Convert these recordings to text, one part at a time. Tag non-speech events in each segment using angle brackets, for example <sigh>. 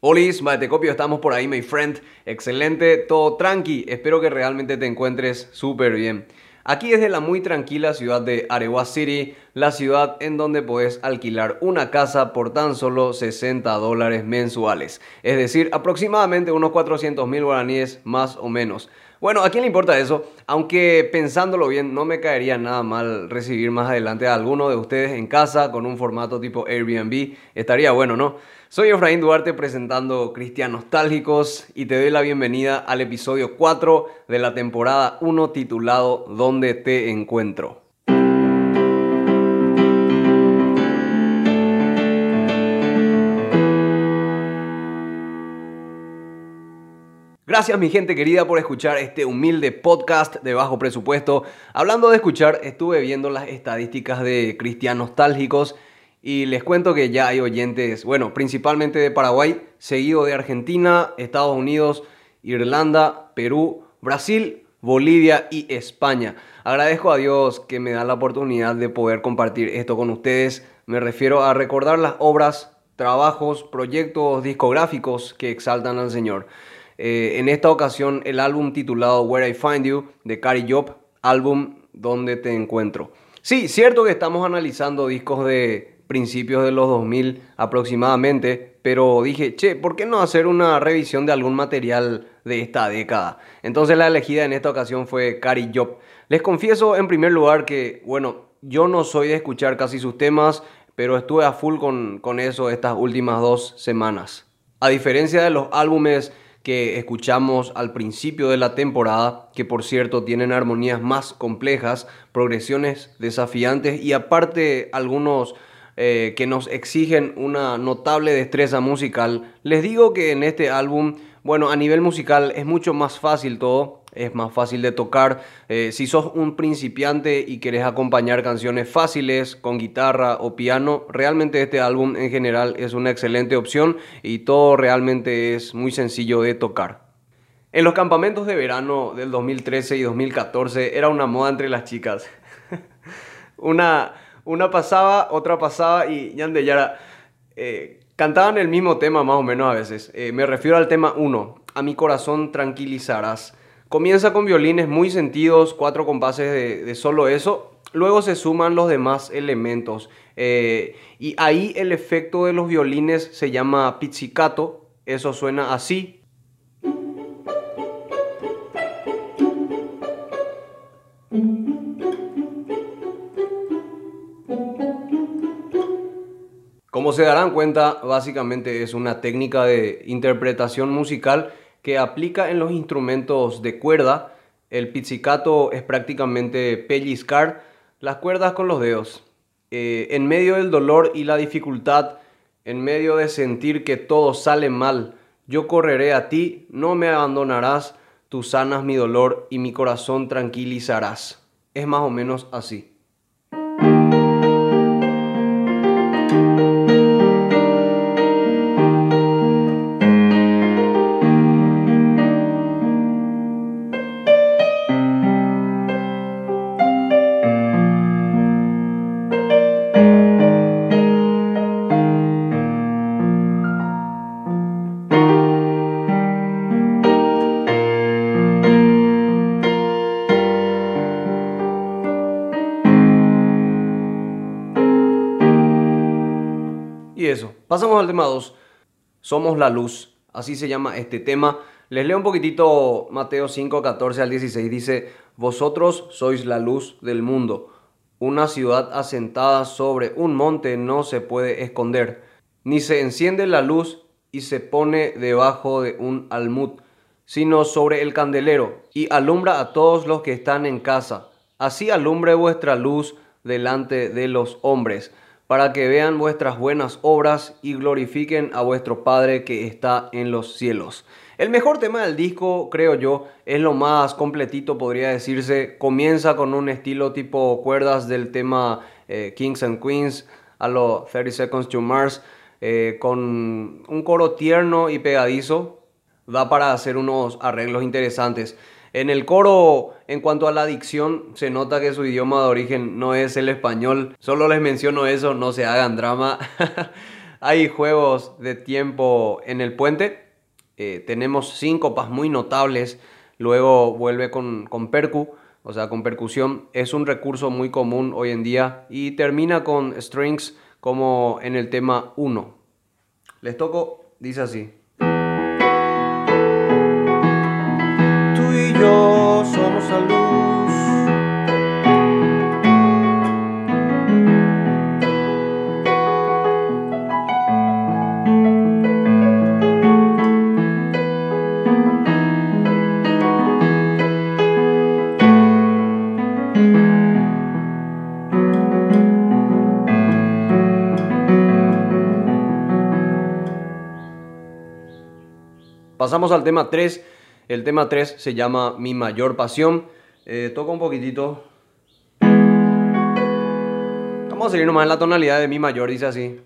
Olis, copio, estamos por ahí, my friend. Excelente, todo tranqui. Espero que realmente te encuentres súper bien. Aquí desde la muy tranquila ciudad de Arewa City, la ciudad en donde puedes alquilar una casa por tan solo 60 dólares mensuales. Es decir, aproximadamente unos 400 mil guaraníes más o menos. Bueno, ¿a quién le importa eso? Aunque pensándolo bien, no me caería nada mal recibir más adelante a alguno de ustedes en casa con un formato tipo Airbnb. Estaría bueno, ¿no? Soy Efraín Duarte presentando Cristianos Nostálgicos y te doy la bienvenida al episodio 4 de la temporada 1 titulado ¿Dónde te encuentro? Gracias mi gente querida por escuchar este humilde podcast de bajo presupuesto. Hablando de escuchar, estuve viendo las estadísticas de cristianos nostálgicos y les cuento que ya hay oyentes, bueno, principalmente de Paraguay, seguido de Argentina, Estados Unidos, Irlanda, Perú, Brasil, Bolivia y España. Agradezco a Dios que me da la oportunidad de poder compartir esto con ustedes. Me refiero a recordar las obras, trabajos, proyectos discográficos que exaltan al Señor. Eh, en esta ocasión el álbum titulado Where I Find You de Cary Job, álbum Donde te encuentro. Sí, cierto que estamos analizando discos de principios de los 2000 aproximadamente, pero dije, che, ¿por qué no hacer una revisión de algún material de esta década? Entonces la elegida en esta ocasión fue Cary Job. Les confieso en primer lugar que, bueno, yo no soy de escuchar casi sus temas, pero estuve a full con, con eso estas últimas dos semanas. A diferencia de los álbumes que escuchamos al principio de la temporada, que por cierto tienen armonías más complejas, progresiones desafiantes y aparte algunos eh, que nos exigen una notable destreza musical, les digo que en este álbum, bueno, a nivel musical es mucho más fácil todo, es más fácil de tocar. Eh, si sos un principiante y querés acompañar canciones fáciles con guitarra o piano, realmente este álbum en general es una excelente opción y todo realmente es muy sencillo de tocar. En los campamentos de verano del 2013 y 2014 era una moda entre las chicas. <laughs> una, una pasaba, otra pasaba y Yande Yara eh, cantaban el mismo tema más o menos a veces. Eh, me refiero al tema 1, A mi corazón tranquilizarás. Comienza con violines muy sentidos, cuatro compases de, solo eso. Luego se suman los demás elementos. Eh, y ahí el efecto de los violines se llama pizzicato. Eso suena así. Como se darán cuenta, básicamente es una técnica de interpretación musical que aplica en los instrumentos de cuerda. El pizzicato es prácticamente pellizcar las cuerdas con los dedos. Eh, en medio del dolor y la dificultad, en medio de sentir que todo sale mal, yo correré a ti, no me abandonarás, tú sanas mi dolor y mi corazón tranquilizarás. Es más o menos así. Pasamos al tema 2. Somos la luz. Así se llama este tema. Les leo un poquitito Mateo 5, 14 al 16. Dice, vosotros sois la luz del mundo. Una ciudad asentada sobre un monte no se puede esconder, ni se enciende la luz y se pone debajo de un almud, sino sobre el candelero, y alumbra a todos los que están en casa. Así alumbre vuestra luz delante de los hombres para que vean vuestras buenas obras y glorifiquen a vuestro Padre que está en los cielos. El mejor tema del disco, creo yo, es lo más completito, podría decirse. Comienza con un estilo tipo cuerdas del tema eh, Kings and Queens a los 30 Seconds to Mars, eh, con un coro tierno y pegadizo. Da para hacer unos arreglos interesantes. En el coro, en cuanto a la dicción, se nota que su idioma de origen no es el español. Solo les menciono eso, no se hagan drama. <laughs> Hay juegos de tiempo en el puente. Eh, tenemos síncopas muy notables. Luego vuelve con, con percu, o sea, con percusión. Es un recurso muy común hoy en día. Y termina con strings como en el tema 1. Les toco, dice así. Pasamos al tema 3. El tema 3 se llama Mi mayor pasión. Eh, toca un poquitito. Vamos a seguir nomás en la tonalidad de Mi mayor, dice así.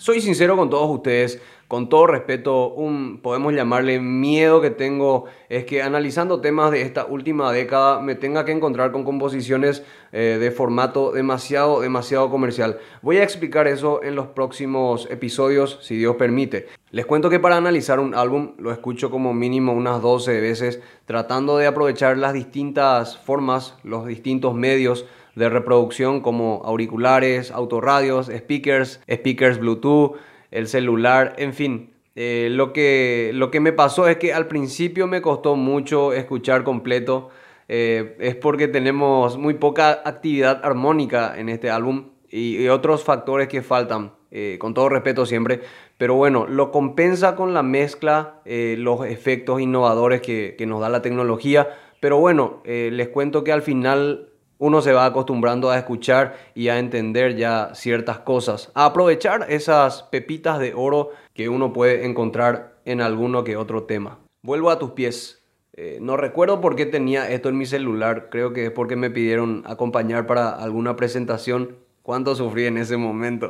Soy sincero con todos ustedes, con todo respeto, un, podemos llamarle miedo que tengo, es que analizando temas de esta última década me tenga que encontrar con composiciones eh, de formato demasiado, demasiado comercial. Voy a explicar eso en los próximos episodios, si Dios permite. Les cuento que para analizar un álbum lo escucho como mínimo unas 12 veces, tratando de aprovechar las distintas formas, los distintos medios de reproducción como auriculares, autorradios, speakers, speakers Bluetooth, el celular, en fin. Eh, lo, que, lo que me pasó es que al principio me costó mucho escuchar completo. Eh, es porque tenemos muy poca actividad armónica en este álbum y, otros factores que faltan, eh, con todo respeto siempre. Pero bueno, lo compensa con la mezcla, los efectos innovadores que, que, nos da la tecnología. Pero bueno, les cuento que al final uno se va acostumbrando a escuchar y a entender ya ciertas cosas, a aprovechar esas pepitas de oro que uno puede encontrar en alguno que otro tema. Vuelvo a tus pies. Eh, no recuerdo por qué tenía esto en mi celular, creo que es porque me pidieron acompañar para alguna presentación. ¿Cuánto sufrí en ese momento?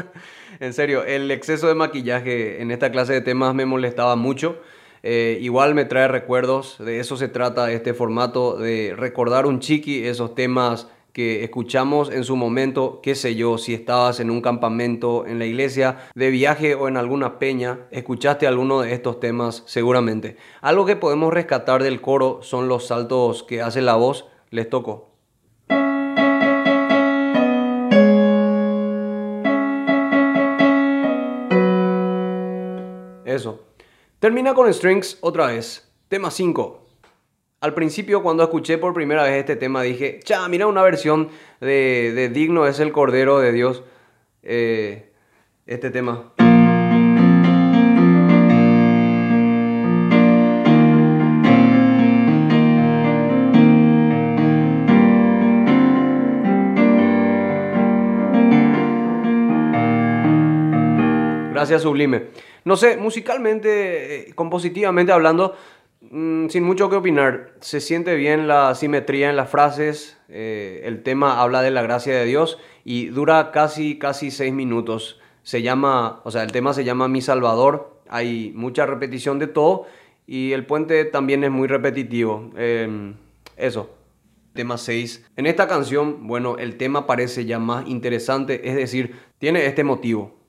<laughs> en serio, el exceso de maquillaje en esta clase de temas me molestaba mucho. Eh, igual me trae recuerdos, de eso se trata este formato, de recordar un chiqui, esos temas que escuchamos en su momento, qué sé yo, si estabas en un campamento, en la iglesia, de viaje o en alguna peña, escuchaste alguno de estos temas seguramente. Algo que podemos rescatar del coro son los saltos que hace la voz, les toco. Eso. Termina con strings otra vez. Tema 5. Al principio cuando escuché por primera vez este tema dije, cha, mira una versión de, Digno es el Cordero de Dios. Eh, este tema. Gracias, Sublime. No sé, musicalmente, eh, compositivamente hablando, mm, sin mucho que opinar, se siente bien la simetría en las frases, eh, el tema habla de la gracia de Dios y dura casi, casi seis minutos. Se llama, o sea, el tema se llama Mi Salvador, hay mucha repetición de todo y el puente también es muy repetitivo. Em, eso. Tema 6. En esta canción, bueno, el tema parece ya más interesante, es decir, tiene este motivo.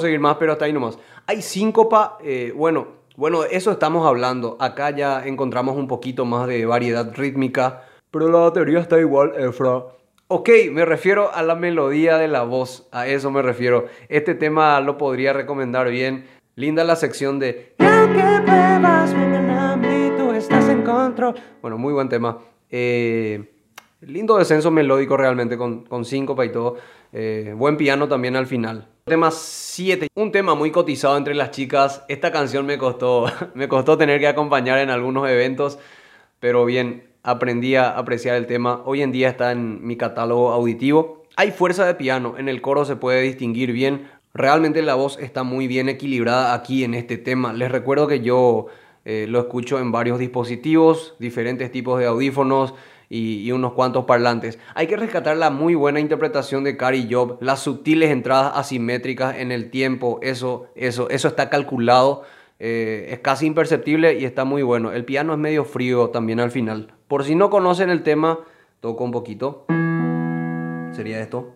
Seguir más, pero hasta ahí nomás. Hay síncopa, eh, bueno, bueno, eso estamos hablando. Acá ya encontramos un poquito más de variedad rítmica, pero la batería está igual, Efra. Ok, me refiero a la melodía de la voz, a eso me refiero. Este tema lo podría recomendar bien. Linda la sección de... Bueno, muy buen tema. Eh, Lindo descenso melódico realmente con, con síncopa y todo. Eh, buen piano también al final. Tema 7. Un tema muy cotizado entre las chicas. Esta canción me costó, <laughs> me costó tener que acompañar en algunos eventos. Pero bien, aprendí a apreciar el tema. Hoy en día está en mi catálogo auditivo. Hay fuerza de piano. En el coro se puede distinguir bien. Realmente la voz está muy bien equilibrada aquí en este tema. Les recuerdo que yo eh, lo escucho en varios dispositivos, diferentes tipos de audífonos y, unos cuantos parlantes. Hay que rescatar la muy buena interpretación de Cary Job, las sutiles entradas asimétricas en el tiempo, eso, eso, eso está calculado, eh, es casi imperceptible y está muy bueno. El piano es medio frío también al final. Por si no conocen el tema, toco un poquito. Sería esto.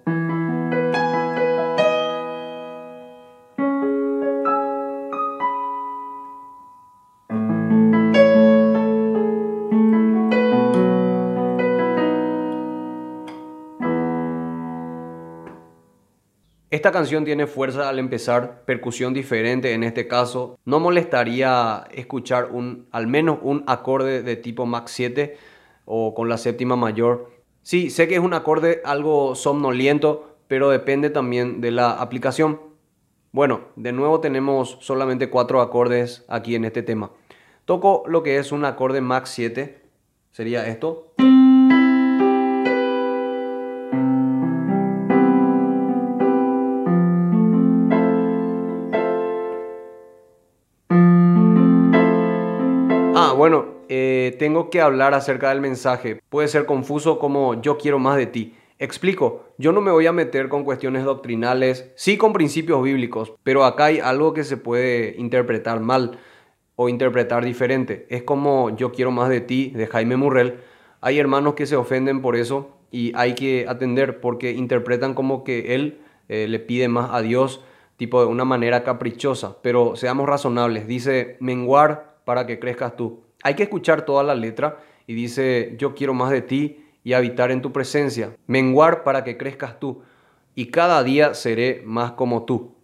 Esta canción tiene fuerza al empezar, percusión diferente en este caso. No molestaría escuchar un, al menos un acorde de tipo Max 7 o con la séptima mayor. Sí, sé que es un acorde algo somnoliento, pero depende también de la aplicación. Bueno, de nuevo tenemos solamente cuatro acordes aquí en este tema. Toco lo que es un acorde Max 7, sería esto. Tengo que hablar acerca del mensaje. Puede ser confuso como yo quiero más de ti. Explico, yo no me voy a meter con cuestiones doctrinales, sí con principios bíblicos, pero acá hay algo que se puede interpretar mal o interpretar diferente. Es como yo quiero más de ti, de Jaime Murrell. Hay hermanos que se ofenden por eso y hay que atender porque interpretan como que él eh, le pide más a Dios, tipo de una manera caprichosa. Pero seamos razonables, dice menguar para que crezcas tú. Hay que escuchar toda la letra y dice, yo quiero más de ti y habitar en tu presencia, menguar para que crezcas tú, y cada día seré más como tú.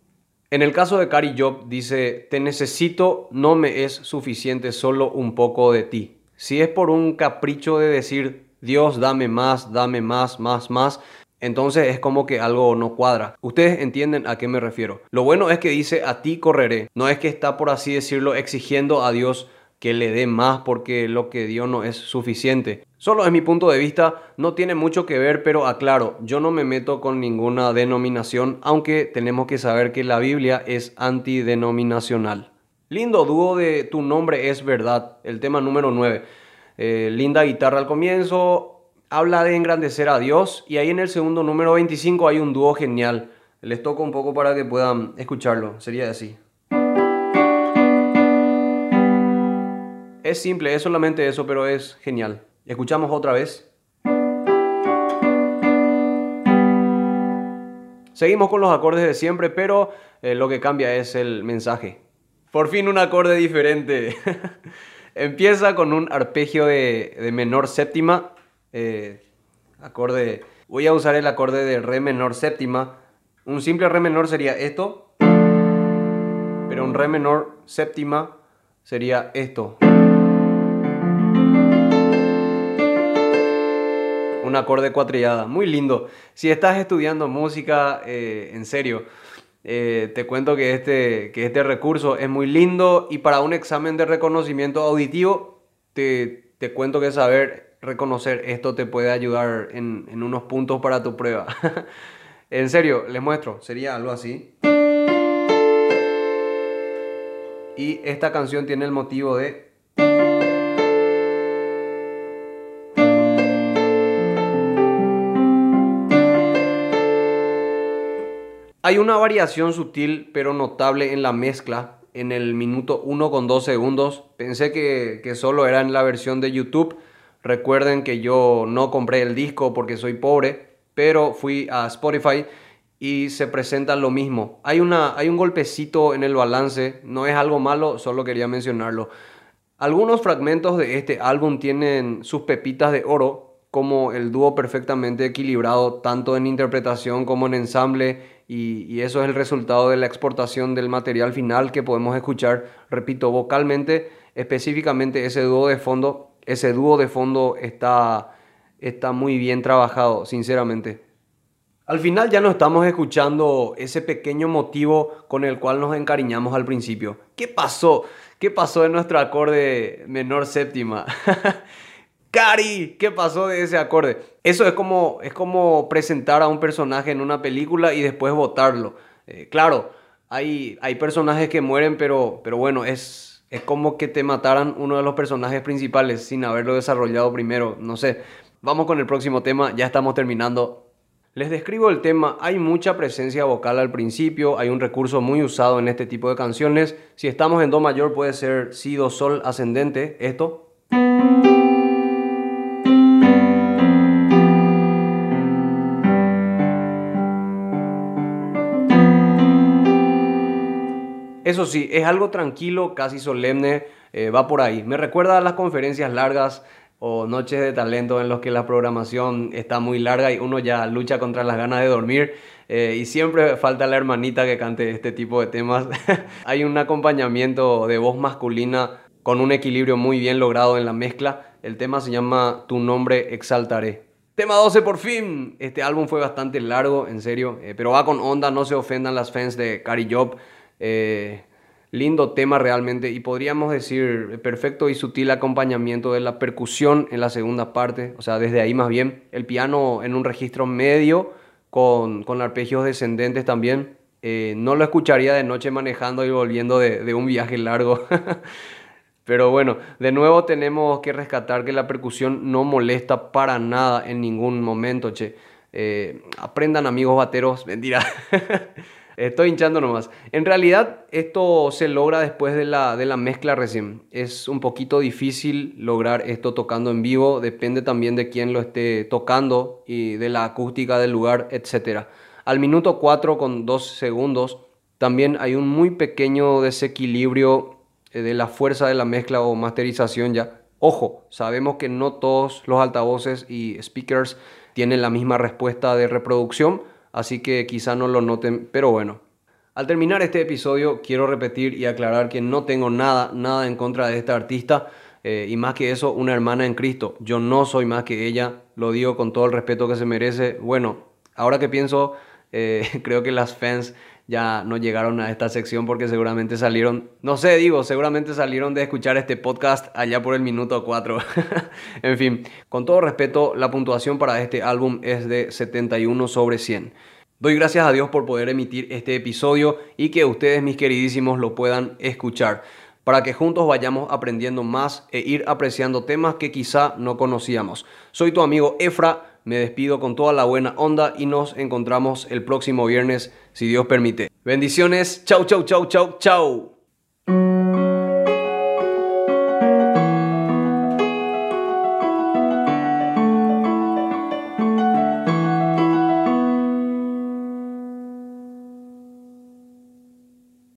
En el caso de Cari Job dice, te necesito, no me es suficiente solo un poco de ti. Si es por un capricho de decir, Dios, dame más, dame más, más, más, entonces es como que algo no cuadra. Ustedes entienden a qué me refiero. Lo bueno es que dice, a ti correré. No es que está, por así decirlo, exigiendo a Dios que le dé más porque lo que dio no es suficiente. Solo es mi punto de vista, no tiene mucho que ver, pero aclaro, yo no me meto con ninguna denominación, aunque tenemos que saber que la Biblia es antidenominacional. Lindo dúo de Tu nombre es verdad, el tema número 9. Eh, linda guitarra al comienzo, habla de engrandecer a Dios y ahí en el segundo número 25 hay un dúo genial. Les toco un poco para que puedan escucharlo, sería así. Es simple, es solamente eso, pero es genial. Escuchamos otra vez. Seguimos con los acordes de siempre, pero eh, lo que cambia es el mensaje. Por fin un acorde diferente. <laughs> Empieza con un arpegio de, menor séptima. Eh, acorde. Voy a usar el acorde de re menor séptima. Un simple re menor sería esto. Pero un re menor séptima sería esto. Un acorde cuatrillada, muy lindo. Si estás estudiando música, eh, en serio, eh, te cuento que este, que este recurso es muy lindo y para un examen de reconocimiento auditivo, te, te cuento que saber reconocer esto te puede ayudar en, en unos puntos para tu prueba. <laughs> en serio, les muestro, sería algo así. Y esta canción tiene el motivo de Hay una variación sutil pero notable en la mezcla en el minuto 1 con 2 segundos. Pensé que, que, solo era en la versión de YouTube. Recuerden que yo no compré el disco porque soy pobre, pero fui a Spotify y se presenta lo mismo. Hay, una, hay un golpecito en el balance, no es algo malo, solo quería mencionarlo. Algunos fragmentos de este álbum tienen sus pepitas de oro, como el dúo perfectamente equilibrado tanto en interpretación como en ensamble y, eso es el resultado de la exportación del material final que podemos escuchar, repito, vocalmente, específicamente ese dúo de fondo, ese dúo de fondo está está muy bien trabajado, sinceramente. Al final ya no estamos escuchando ese pequeño motivo con el cual nos encariñamos al principio. ¿Qué pasó? ¿Qué pasó en nuestro acorde menor séptima? <laughs> Cari, ¿qué pasó de ese acorde? Eso es como, es como presentar a un personaje en una película y después votarlo. Eh, claro, hay, hay personajes que mueren, pero, pero bueno, es, es como que te mataran uno de los personajes principales sin haberlo desarrollado primero. No sé. Vamos con el próximo tema, ya estamos terminando. Les describo el tema, hay mucha presencia vocal al principio, hay un recurso muy usado en este tipo de canciones. Si estamos en Do mayor puede ser Si, Do, Sol ascendente, esto. Eso sí, es algo tranquilo, casi solemne, eh, va por ahí. Me recuerda a las conferencias largas o noches de talento en los que la programación está muy larga y uno ya lucha contra las ganas de dormir eh, y siempre falta la hermanita que cante este tipo de temas. <laughs> Hay un acompañamiento de voz masculina con un equilibrio muy bien logrado en la mezcla. El tema se llama Tu nombre exaltaré. Tema 12 por fin. Este álbum fue bastante largo, en serio, eh, pero va con onda, no se ofendan las fans de Cari Job. Eh, lindo tema realmente y podríamos decir perfecto y sutil acompañamiento de la percusión en la segunda parte, o sea, desde ahí más bien, el piano en un registro medio con, arpegios descendentes también. Eh, no lo escucharía de noche manejando y volviendo de, de un viaje largo. <laughs> Pero bueno, de nuevo tenemos que rescatar que la percusión no molesta para nada en ningún momento, che. Eh, aprendan amigos bateros, mentira. <laughs> Estoy hinchando nomás. En realidad, esto se logra después de la, de la mezcla recién. Es un poquito difícil lograr esto tocando en vivo. Depende también de quién lo esté tocando y de la acústica del lugar, etc. Al minuto 4 con 2 segundos, también hay un muy pequeño desequilibrio eh, de la fuerza de la mezcla o masterización ya. Ojo, sabemos que no todos los altavoces y speakers tienen la misma respuesta de reproducción así que quizá no lo noten, pero bueno. Al terminar este episodio quiero repetir y aclarar que no tengo nada, nada en contra de esta artista eh, y más que eso, una hermana en Cristo. Yo no soy más que ella, lo digo con todo el respeto que se merece. Bueno, ahora que pienso, eh, <laughs> creo que las fans ya no llegaron a esta sección porque seguramente salieron, no sé, digo, seguramente salieron de escuchar este podcast allá por el minuto 4. <laughs> en fin, con todo respeto, la puntuación para este álbum es de 71 sobre 100. Doy gracias a Dios por poder emitir este episodio y que ustedes, mis queridísimos, lo puedan escuchar para que juntos vayamos aprendiendo más e ir apreciando temas que quizá no conocíamos. Soy tu amigo Efra me despido con toda la buena onda y nos encontramos el próximo viernes, si Dios permite. Bendiciones, chau, chau, chau, chau, chau.